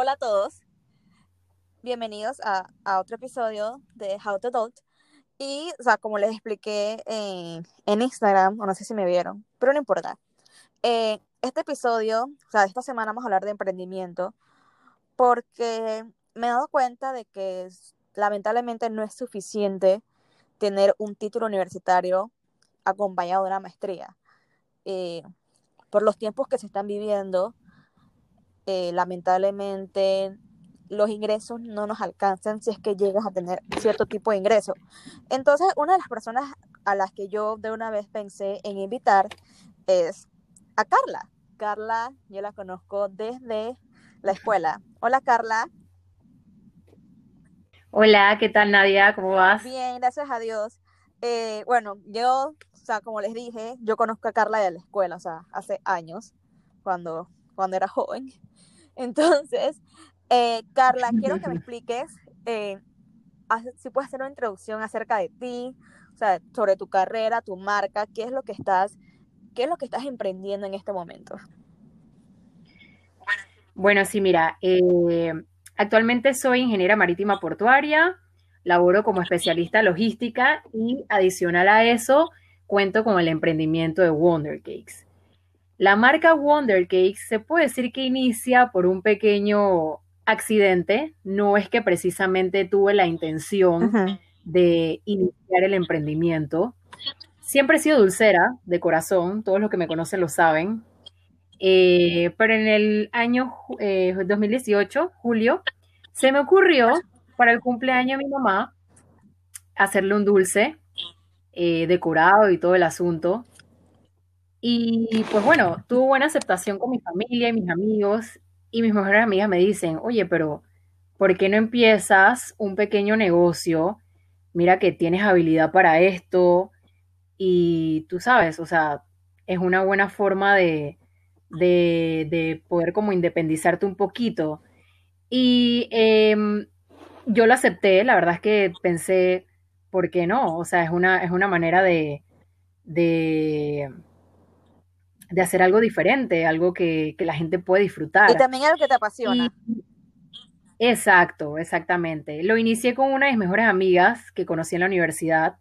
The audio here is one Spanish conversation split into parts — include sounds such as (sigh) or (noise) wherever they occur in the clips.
Hola a todos. Bienvenidos a, otro episodio de How to Adult. Y, o sea, como les expliqué en, Instagram, o no sé si me vieron, pero no importa. Eh, este episodio, o sea, esta semana vamos a hablar de emprendimiento porque me he dado cuenta de que lamentablemente no es suficiente tener un título universitario acompañado de una maestría. Eh, por los tiempos que se están viviendo, eh, lamentablemente los ingresos no nos alcanzan si es que llegas a tener cierto tipo de ingreso. Entonces, una de las personas a las que yo de una vez pensé en invitar es a Carla. Carla, yo la conozco desde la escuela. Hola, Carla. Hola, ¿qué tal Nadia? ¿Cómo vas? Bien, gracias a Dios. Eh, bueno, yo, o sea, como les dije, yo conozco a Carla de la escuela, o sea, hace años, cuando, cuando era joven. Entonces, eh, Carla, quiero que me (laughs) expliques eh, si puedes hacer una introducción acerca de ti, o sea, sobre tu carrera, tu marca, qué es lo que estás, qué es lo que estás emprendiendo en este momento. Bueno, sí, mira, eh, actualmente soy ingeniera marítima portuaria, laboro como especialista logística y adicional a eso cuento con el emprendimiento de Wonder Cakes. La marca Wonder Cakes se puede decir que inicia por un pequeño accidente, no es que precisamente tuve la intención de iniciar el emprendimiento. Siempre he sido dulcera de corazón, todos los que me conocen lo saben. Eh, pero en el año 2018, eh, julio, se me ocurrió para el cumpleaños de mi mamá hacerle un dulce eh, decorado y todo el asunto. Y pues bueno, tuvo buena aceptación con mi familia y mis amigos y mis mejores amigas me dicen, oye, pero ¿por qué no empiezas un pequeño negocio? Mira que tienes habilidad para esto y tú sabes, o sea, es una buena forma de, de, poder como independizarte un poquito. Y em, yo lo acepté, la verdad es que pensé, ¿por qué no? O sea, es una, es una manera de, de de hacer algo diferente, algo que, la gente puede disfrutar. Y también algo que te apasiona. exacto, exactamente. Lo inicié con una de mis mejores amigas que conocí en la universidad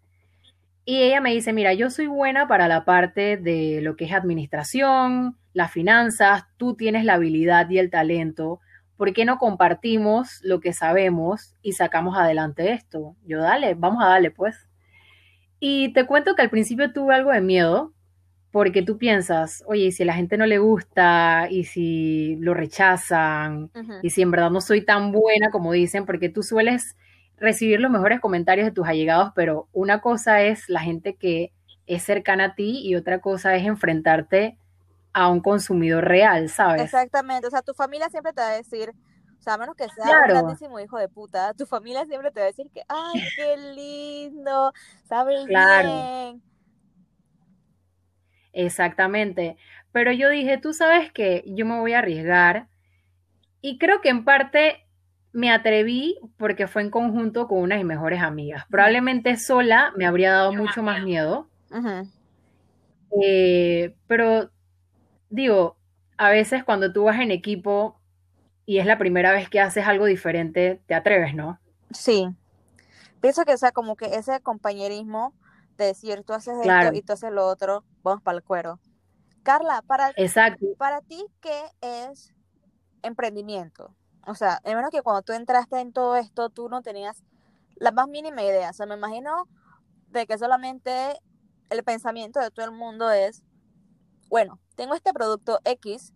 y ella me dice, mira, yo soy buena para la parte de lo que es administración, las finanzas, tú tienes la habilidad y el talento, ¿por qué no compartimos lo que sabemos y sacamos adelante esto? Yo, dale, vamos a darle pues. Y te cuento que al principio tuve algo de miedo, porque tú piensas, oye, si a la gente no le gusta y si lo rechazan y si en verdad no soy tan buena como dicen, porque tú sueles recibir los mejores comentarios de tus allegados, pero una cosa es la gente que es cercana a ti y otra cosa es enfrentarte a un consumidor real, ¿sabes? Exactamente, o sea, tu familia siempre te va a decir, o sea, a menos que sea un grandísimo hijo de puta, tu familia siempre te va a decir que, ay, qué lindo, sabes claro. bien Exactamente. Pero yo dije, tú sabes que yo me voy a arriesgar. Y creo que en parte me atreví porque fue en conjunto con una de mis mejores amigas. Probablemente sola me habría dado mucho más miedo. Eh, pero digo, a veces cuando tú vas en equipo y es la primera vez que haces algo diferente, te atreves, ¿no? Sí. Pienso que sea como que ese compañerismo de decir, tú haces esto y tú haces lo otro, vamos para el cuero. Carla, para, para ti, ¿qué es emprendimiento? O sea, es menos que cuando tú entraste en todo esto, tú no tenías la más mínima idea. O sea, me imagino de que solamente el pensamiento de todo el mundo es, bueno, tengo este producto X,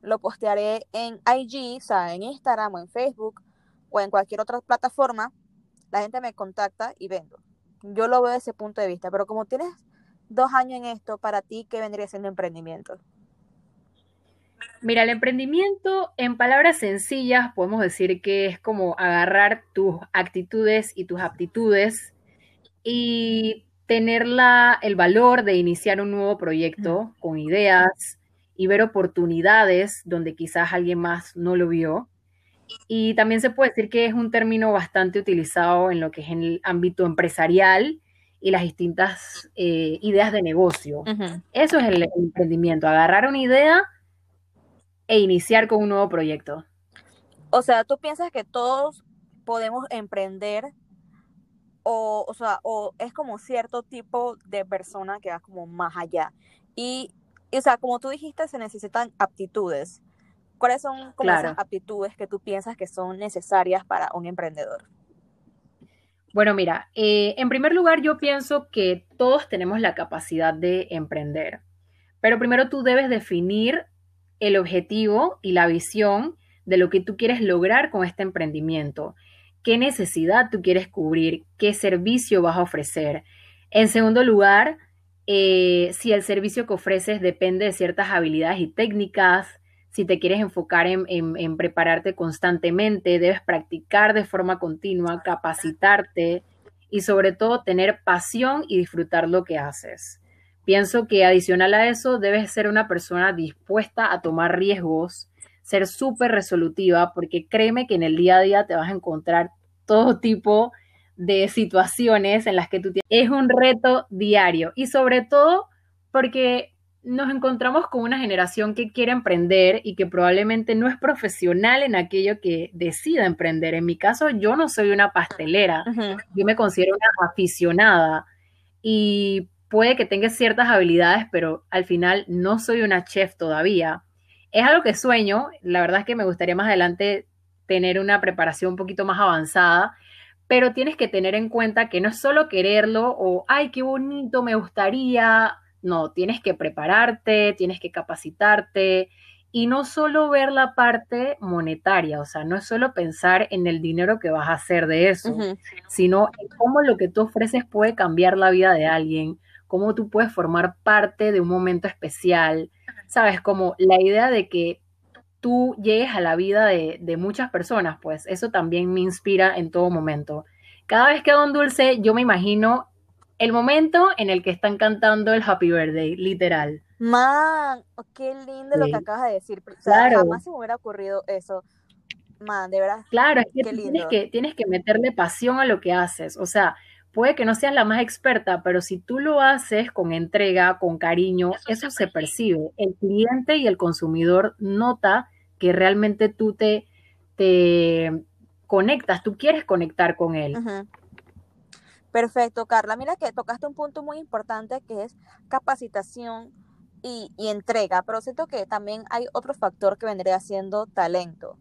lo postearé en IG, o sea, en Instagram o en Facebook o en cualquier otra plataforma, la gente me contacta y vendo. Yo lo veo desde ese punto de vista, pero como tienes dos años en esto, para ti, ¿qué vendría siendo emprendimiento? Mira, el emprendimiento, en palabras sencillas, podemos decir que es como agarrar tus actitudes y tus aptitudes y tener el valor de iniciar un nuevo proyecto con ideas y ver oportunidades donde quizás alguien más no lo vio y también se puede decir que es un término bastante utilizado en lo que es en el ámbito empresarial y las distintas eh, ideas de negocio. Eso es el emprendimiento, agarrar una idea e iniciar con un nuevo proyecto. O sea, ¿tú piensas que todos podemos emprender o, o sea, o es como cierto tipo de persona que va como más allá? Y, y, o sea, como tú dijiste, se necesitan aptitudes. ¿Cuáles son como Claro. esas aptitudes que tú piensas que son necesarias para un emprendedor? Bueno, mira, eh, en primer lugar yo pienso que todos tenemos la capacidad de emprender, pero primero tú debes definir el objetivo y la visión de lo que tú quieres lograr con este emprendimiento, qué necesidad tú quieres cubrir, qué servicio vas a ofrecer. En segundo lugar, eh, si el servicio que ofreces depende de ciertas habilidades y técnicas, si te quieres enfocar en, en- en prepararte constantemente, debes practicar de forma continua, capacitarte y sobre todo tener pasión y disfrutar lo que haces. Pienso que adicional a eso, debes ser una persona dispuesta a tomar riesgos, ser súper resolutiva, porque créeme que en el día a día te vas a encontrar todo tipo de situaciones en las que tú tienes. Es un reto diario y sobre todo porque nos encontramos con una generación que quiere emprender y que probablemente no es profesional en aquello que decida emprender. En mi caso, yo no soy una pastelera, yo me considero una aficionada y puede que tenga ciertas habilidades, pero al final no soy una chef todavía. Es algo que sueño, la verdad es que me gustaría más adelante tener una preparación un poquito más avanzada, pero tienes que tener en cuenta que no es solo quererlo o, ay, qué bonito, me gustaría. No, tienes que prepararte, tienes que capacitarte y no solo ver la parte monetaria, o sea, no es solo pensar en el dinero que vas a hacer de eso, sino en cómo lo que tú ofreces puede cambiar la vida de alguien, cómo tú puedes formar parte de un momento especial, ¿sabes? Como la idea de que tú llegues a la vida de, de muchas personas, pues eso también me inspira en todo momento. Cada vez que hago un dulce, yo me imagino el momento en el que están cantando el Happy Birthday, literal. Man, oh, qué lindo lo que acabas de decir. O sea, claro. jamás se me hubiera ocurrido eso. Man, de verdad, Claro, es que qué tienes lindo. que, tienes que meterle pasión a lo que haces. O sea, puede que no seas la más experta, pero si tú lo haces con entrega, con cariño, eso se percibe. El cliente y el consumidor nota que realmente tú te, te conectas, tú quieres conectar con él. Ujú. Perfecto, Carla. Mira que tocaste un punto muy importante que es capacitación y, y entrega, pero siento que también hay otro factor que vendría siendo talento.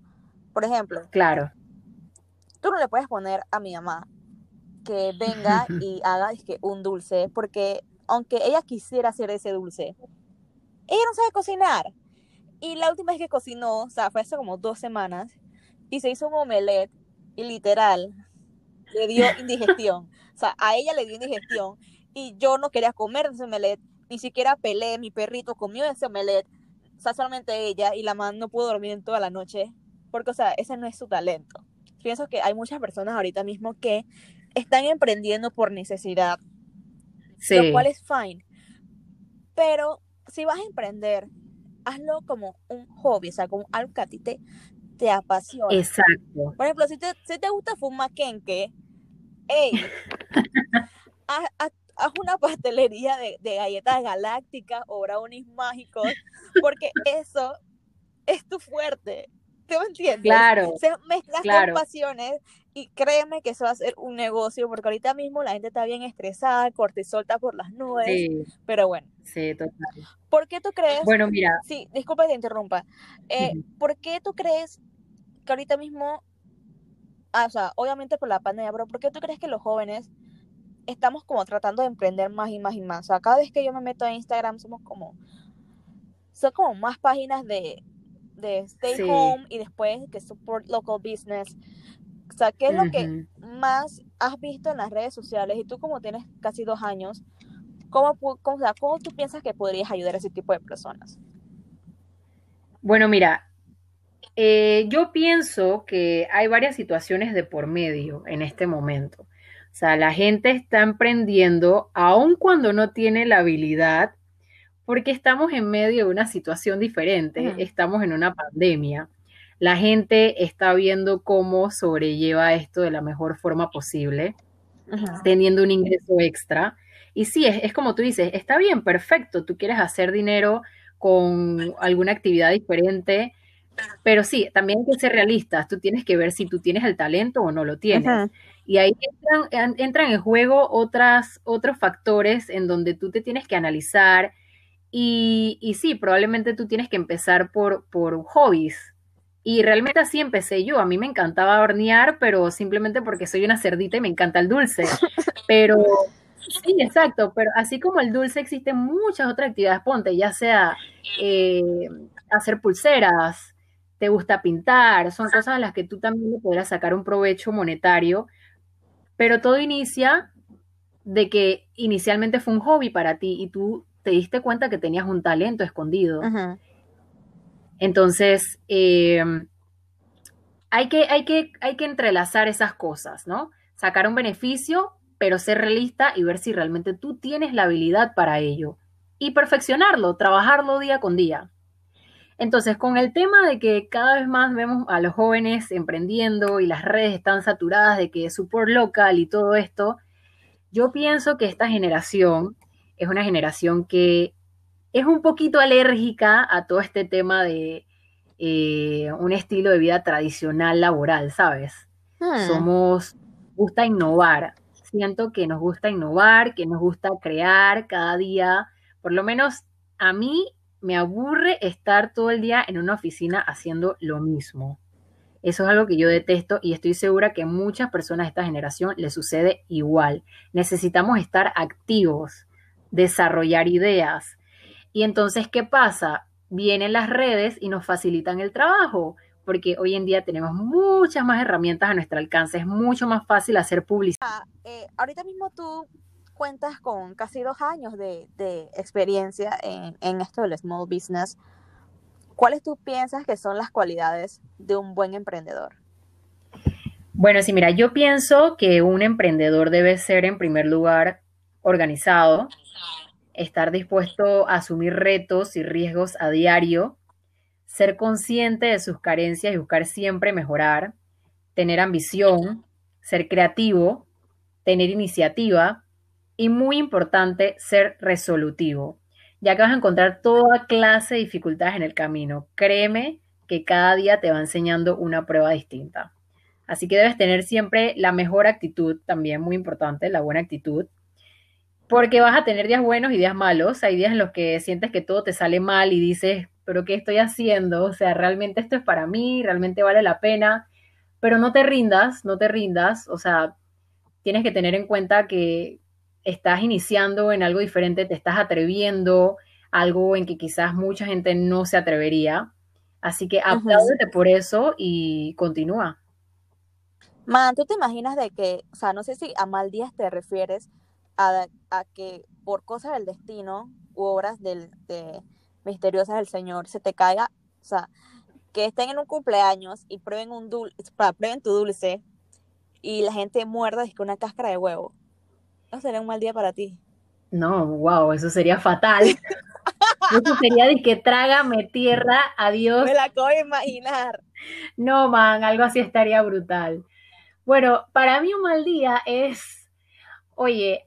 Por ejemplo, Claro, tú no le puedes poner a mi mamá que venga (laughs) y haga dizque, un dulce, porque aunque ella quisiera hacer ese dulce, ella no sabe cocinar. Y la última vez que cocinó, o sea, fue hace como dos semanas, y se hizo un omelette, y literal, le dio indigestión. O sea, a ella le dio indigestión, y yo no quería comer ese omelette, ni siquiera pelé, mi perrito comió ese omelette, o sea, solamente ella, y la mamá no pudo dormir en toda la noche, porque, o sea, ese no es su talento. Pienso que hay muchas personas ahorita mismo que están emprendiendo por necesidad, lo sí, cual es fine. Pero si vas a emprender, hazlo como un hobby, o sea, como algo que a ti te, te apasiona. exacto. Por ejemplo, si te, si te gusta fumar quenque, hey, (laughs) haz, haz- haz una pastelería de, de galletas galácticas o brownies mágicos, porque eso es tu fuerte. ¿Tú me entiendes? Claro, Se mezclas claro. con pasiones y créeme que eso va a ser un negocio, porque ahorita mismo la gente está bien estresada, cortisol está por las nubes, Sí, pero bueno, sí, total. ¿por qué tú crees? Bueno, mira, Sí, disculpa que te interrumpa. Eh, ujú, ¿Por qué tú crees que ahorita mismo, ah, o sea, obviamente por la pandemia, pero ¿por qué tú crees que los jóvenes estamos como tratando de emprender más y más y más? O sea, cada vez que yo me meto a Instagram somos como, son como más páginas de, de stay sí, home y después que support local business. O sea, ¿qué es lo que más has visto en las redes sociales? Y tú como tienes casi dos años, ¿cómo, cómo, o sea, ¿cómo tú piensas que podrías ayudar a ese tipo de personas? Bueno, mira, Eh, yo pienso que hay varias situaciones de por medio en este momento. O sea, la gente está emprendiendo aun cuando no tiene la habilidad, porque estamos en medio de una situación diferente, estamos en una pandemia. La gente está viendo cómo sobrelleva esto de la mejor forma posible, teniendo un ingreso extra. Y sí, es, es como tú dices, está bien, perfecto, tú quieres hacer dinero con alguna actividad diferente, pero sí, también hay que ser realistas. Tú tienes que ver si tú tienes el talento o no lo tienes. Y ahí entran, entran, en juego otras, otros factores en donde tú te tienes que analizar. Y, y sí, probablemente tú tienes que empezar por, por hobbies. Y realmente así empecé yo. A mí me encantaba hornear, pero simplemente porque soy una cerdita y me encanta el dulce. (laughs) Pero sí, exacto. Pero así como el dulce, existen muchas otras actividades. Ponte, ya sea eh, hacer pulseras, te gusta pintar, son cosas a las que tú también le podrás sacar un provecho monetario, pero todo inicia de que inicialmente fue un hobby para ti y tú te diste cuenta que tenías un talento escondido. Entonces, eh, hay, que, hay, que, hay que entrelazar esas cosas, ¿no? Sacar un beneficio, pero ser realista y ver si realmente tú tienes la habilidad para ello. Y perfeccionarlo, trabajarlo día con día. Entonces, con el tema de que cada vez más vemos a los jóvenes emprendiendo y las redes están saturadas de que es support local y todo esto, yo pienso que esta generación es una generación que es un poquito alérgica a todo este tema de eh, un estilo de vida tradicional laboral, ¿sabes? Hmm. Somos, gusta innovar. Siento que nos gusta innovar, que nos gusta crear cada día. Por lo menos a mí me aburre estar todo el día en una oficina haciendo lo mismo. Eso es algo que yo detesto y estoy segura que muchas personas de esta generación les sucede igual. Necesitamos estar activos, desarrollar ideas. Y entonces, ¿qué pasa? Vienen las redes y nos facilitan el trabajo, porque hoy en día tenemos muchas más herramientas a nuestro alcance. Es mucho más fácil hacer publicidad. Ah, eh, ahorita mismo tú cuentas con casi dos años de, experiencia en, esto del small business. ¿Cuáles tú piensas que son las cualidades de un buen emprendedor? Bueno, sí, mira, yo pienso que un emprendedor debe ser en primer lugar organizado, estar dispuesto a asumir retos y riesgos a diario, ser consciente de sus carencias y buscar siempre mejorar, tener ambición, ser creativo, tener iniciativa, y muy importante, ser resolutivo, ya que vas a encontrar toda clase de dificultades en el camino. Créeme que cada día te va enseñando una prueba distinta. Así que debes tener siempre la mejor actitud, también muy importante, la buena actitud, porque vas a tener días buenos y días malos. Hay días en los que sientes que todo te sale mal y dices, pero ¿qué estoy haciendo? O sea, realmente esto es para mí, realmente vale la pena, pero no te rindas, no te rindas, o sea, tienes que tener en cuenta que, estás iniciando en algo diferente, te estás atreviendo, algo en que quizás mucha gente no se atrevería. Así que apláudete por eso y continúa. Man, ¿tú te imaginas de que, o sea, no sé si a mal días te refieres a, que por cosas del destino u obras del, de, misteriosas del Señor se te caiga, o sea, que estén en un cumpleaños y prueben un dulce, prueben tu dulce y la gente muerda es con una cáscara de huevo no sería un mal día para ti. No, wow, eso sería fatal. (laughs) eso sería de que trágame tierra, adiós. Me la acabo de imaginar. No, man, algo así estaría brutal. Bueno, para mí un mal día es, oye,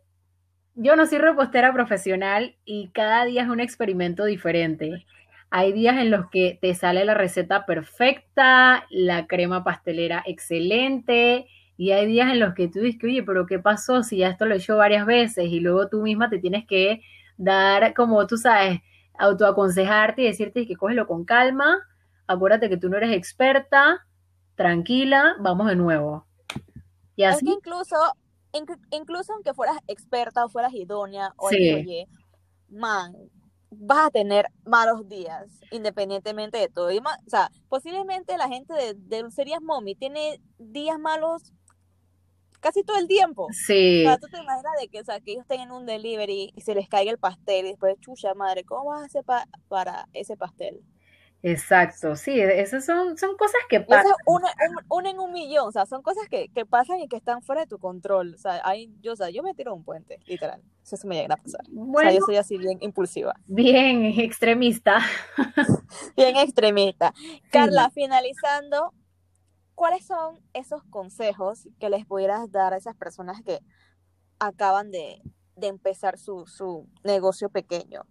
yo no soy repostera profesional y cada día es un experimento diferente. Hay días en los que te sale la receta perfecta, la crema pastelera excelente, y hay días en los que tú dices, oye, pero ¿qué pasó si ya esto lo he hecho varias veces? Y luego tú misma te tienes que dar, como tú sabes, autoaconsejarte y decirte que cógelo con calma, acuérdate que tú no eres experta, tranquila, vamos de nuevo. Y así. Es que incluso, incluso aunque fueras experta o fueras idónea, oye, man, vas a tener malos días, independientemente de todo. o sea, posiblemente la gente de, de Dulcerías Mommy tiene días malos casi todo el tiempo. Sí. O sea, tú te imaginas de que, o sea, que ellos tengan un delivery y se les caiga el pastel y después, chucha madre, ¿cómo vas a hacer para ese pastel? Exacto, sí, esas son, son cosas que pasan. Una, un, en un millón, o sea, son cosas que, que, pasan y que están fuera de tu control. O sea, hay, yo, o sea, yo me tiro un puente, literal. Eso, me llega a pasar. Bueno, o sea, yo soy así bien impulsiva. Bien extremista. (laughs) bien extremista. Carla, finalizando, ¿cuáles son esos consejos que les pudieras dar a esas personas que acaban de, empezar su, negocio pequeño?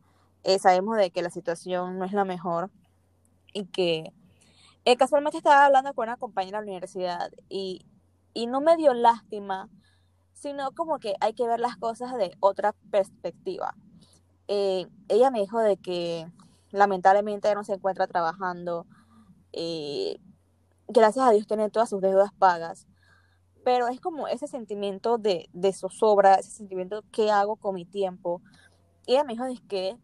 Eh, sabemos de que la situación no es la mejor y que Eh, casualmente estaba hablando con una compañera de la universidad y, y no me dio lástima, sino como que hay que ver las cosas de otra perspectiva. Eh, ella me dijo de que lamentablemente no se encuentra trabajando, gracias a Dios tiene todas sus deudas pagas, pero es como ese sentimiento de, de zozobra, ese sentimiento que hago con mi tiempo. Y ella me dijo es que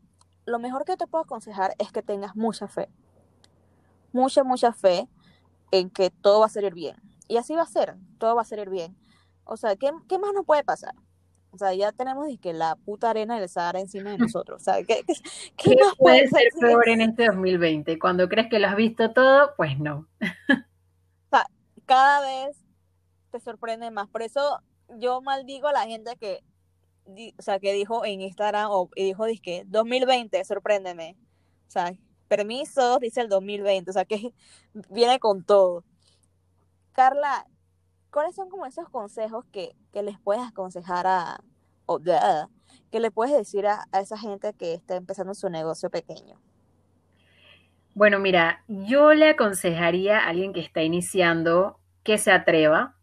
lo mejor que te puedo aconsejar es que tengas mucha fe, mucha, mucha fe en que todo va a salir bien. Y así va a ser, todo va a salir bien. O sea, ¿qué, qué más nos puede pasar? O sea, ya tenemos que la puta arena del Sahara encima de nosotros. O sea, ¿qué, qué, qué, ¿Qué más puede ser peor en este 2020? Cuando crees que lo has visto todo, pues no. Cada vez te sorprende más. Por eso yo maldigo a la gente que, o sea, que dijo en Instagram o dijo, que 2020, sorpréndeme. O sea, permiso, dice el 2020. O sea, que (laughs) viene con todo. Carla, ¿cuáles son como esos consejos que, que les puedes aconsejar a, o que le puedes decir a, esa gente que está empezando su negocio pequeño? Bueno, mira, yo le aconsejaría a alguien que está iniciando que se atreva,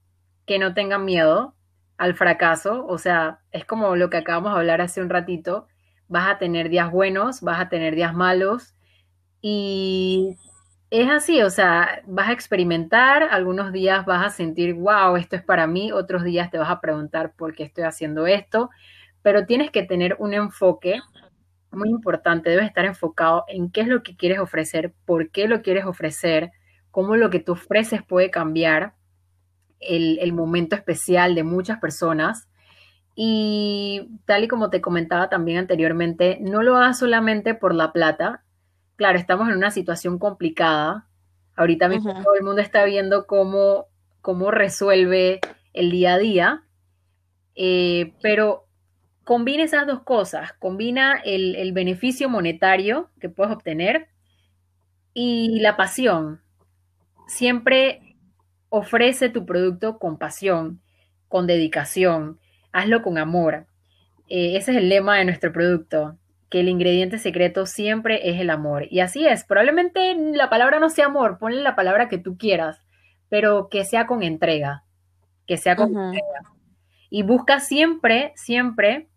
que no tenga miedo al fracaso, o sea, es como lo que acabamos de hablar hace un ratito, vas a tener días buenos, vas a tener días malos. Y es así, o sea, vas a experimentar, algunos días vas a sentir, wow, esto es para mí, otros días te vas a preguntar por qué estoy haciendo esto, pero tienes que tener un enfoque muy importante, debes estar enfocado en qué es lo que quieres ofrecer, por qué lo quieres ofrecer, cómo lo que tú ofreces puede cambiar el, el momento especial de muchas personas. Y tal y como te comentaba también anteriormente, no lo hagas solamente por la plata, claro, estamos en una situación complicada. Ahorita mismo todo el mundo está viendo cómo, cómo resuelve el día a día, eh, pero combina esas dos cosas, combina el, el, beneficio monetario que puedes obtener y la pasión. Siempre ofrece tu producto con pasión, con dedicación, hazlo con amor. Eh, ese es el lema de nuestro producto que el ingrediente secreto siempre es el amor. Y así es, probablemente la palabra no sea amor, ponle la palabra que tú quieras, pero que sea con entrega, que sea con uh -huh. entrega. Y busca siempre, siempre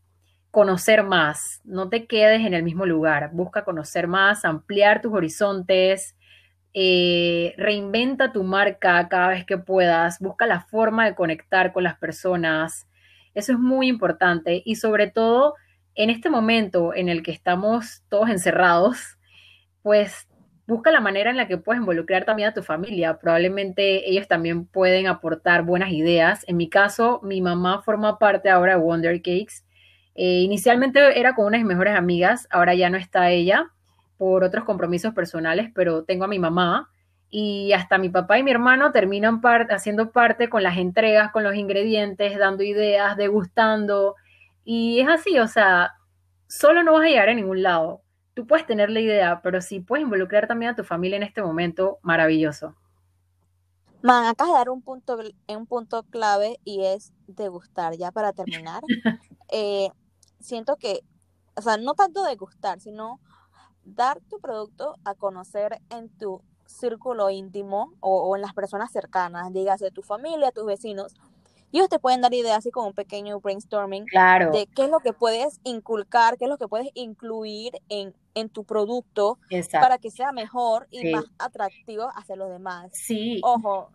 conocer más, no te quedes en el mismo lugar, busca conocer más, ampliar tus horizontes, eh, reinventa tu marca cada vez que puedas, busca la forma de conectar con las personas, eso es muy importante y sobre todo en este momento en el que estamos todos encerrados, pues busca la manera en la que puedes involucrar también a tu familia. Probablemente ellos también pueden aportar buenas ideas. En mi caso, mi mamá forma parte ahora de Wonder Cakes. Eh, inicialmente era con unas de mis mejores amigas, ahora ya no está ella por otros compromisos personales, pero tengo a mi mamá y hasta mi papá y mi hermano terminan part haciendo parte con las entregas, con los ingredientes, dando ideas, degustando. Y es así, o sea, solo no vas a llegar a ningún lado. Tú puedes tener la idea, pero si puedes involucrar también a tu familia en este momento, maravilloso. Man, acá de dar un punto, un punto clave y es degustar, ya para terminar. (laughs) eh, siento que, o sea, no tanto degustar, sino dar tu producto a conocer en tu círculo íntimo o, o en las personas cercanas, dígase tu familia, tus vecinos, y ellos te pueden dar ideas así como un pequeño brainstorming claro. de qué es lo que puedes inculcar, qué es lo que puedes incluir en, en tu producto Exacto. para que sea mejor y sí. más atractivo hacia los demás. Sí. Ojo,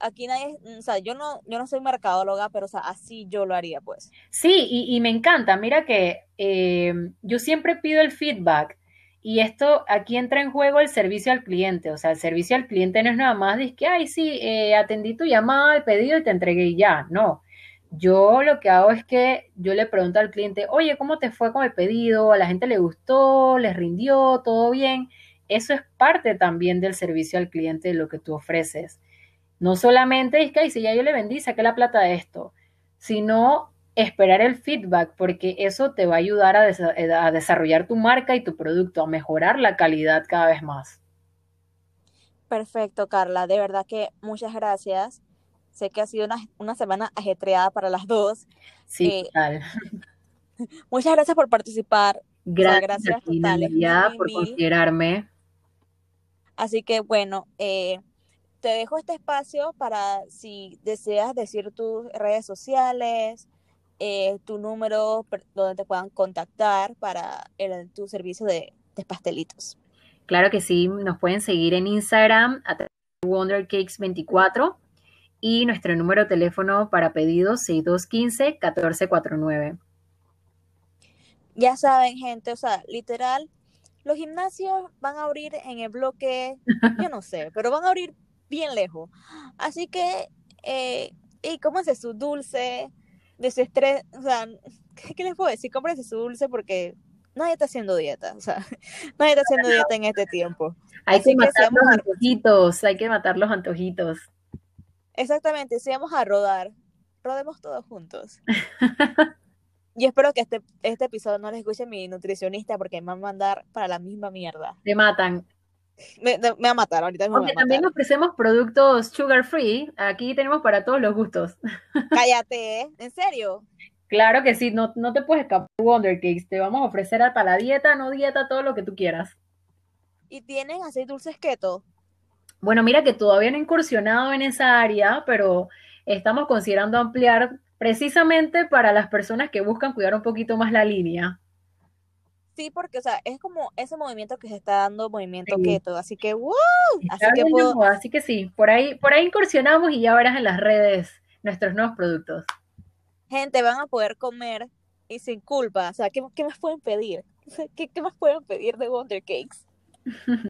aquí nadie, o sea, yo no, yo no soy mercadóloga, pero o sea, así yo lo haría, pues. Sí, y, me encanta. Mira que eh, yo siempre pido el feedback. Y esto, aquí entra en juego el servicio al cliente. O sea, el servicio al cliente no es nada más de que, ay, sí, eh, atendí tu llamada, el pedido y te entregué y ya. No. Yo lo que hago es que yo le pregunto al cliente, oye, ¿cómo te fue con el pedido? ¿A la gente le gustó? ¿Les rindió? ¿Todo bien? Eso es parte también del servicio al cliente de lo que tú ofreces. No solamente es que, ay, si ya yo le vendí, saqué la plata de esto, sino esperar el feedback, porque eso te va a ayudar a, des a, desarrollar tu marca y tu producto, a mejorar la calidad cada vez más. Perfecto, Carla. De verdad que muchas gracias. Sé que ha sido una, una semana ajetreada para las dos. Sí, eh. (laughs) Muchas gracias por participar. Gracias, o sea, gracias a ti, totales. por considerarme. Así que bueno, eh, te dejo este espacio para si deseas decir tus redes sociales, eh, tu número donde te puedan contactar para el, tu servicio de, de, pastelitos. Claro que sí, nos pueden seguir en Instagram a WonderCakes24 y nuestro número de teléfono para pedidos 6215-1449. Ya saben, gente, o sea, literal, los gimnasios van a abrir en el bloque, yo no sé, pero van a abrir bien lejos. Así que, eh, y cómense su dulce, de su estrés, o sea, (laughs) ¿qué, les puedo decir? Cómprense su dulce porque nadie está haciendo dieta, o sea, (laughs) nadie está haciendo dieta en este tiempo. Hay que matar los antojitos, hay que matar los antojitos. Exactamente, si vamos a rodar, rodemos todos juntos. (laughs) y espero que este, este episodio no les escuche mi nutricionista porque me van a mandar para la misma mierda. Te matan. Me, me, va a matar ahorita. Me Aunque también ofrecemos productos sugar free. Aquí tenemos para todos los gustos. (laughs) Cállate, ¿eh? ¿en serio? Claro que sí, no, no te puedes escapar Wonder Cakes. Te vamos a ofrecer hasta la dieta, no dieta, todo lo que tú quieras. ¿Y tienen así dulces keto? Bueno, mira que todavía no he incursionado en esa área, pero estamos considerando ampliar precisamente para las personas que buscan cuidar un poquito más la línea. Sí, porque, o sea, es como ese movimiento que se está dando, movimiento keto, así que, ¡wow! Así que, así que sí, por ahí, por ahí incursionamos y ya verás en las redes nuestros nuevos productos. Gente, van a poder comer y sin culpa, o sea, ¿qué, qué más pueden pedir? (laughs) ¿Qué, qué más pueden pedir de Wonder Cakes? (laughs)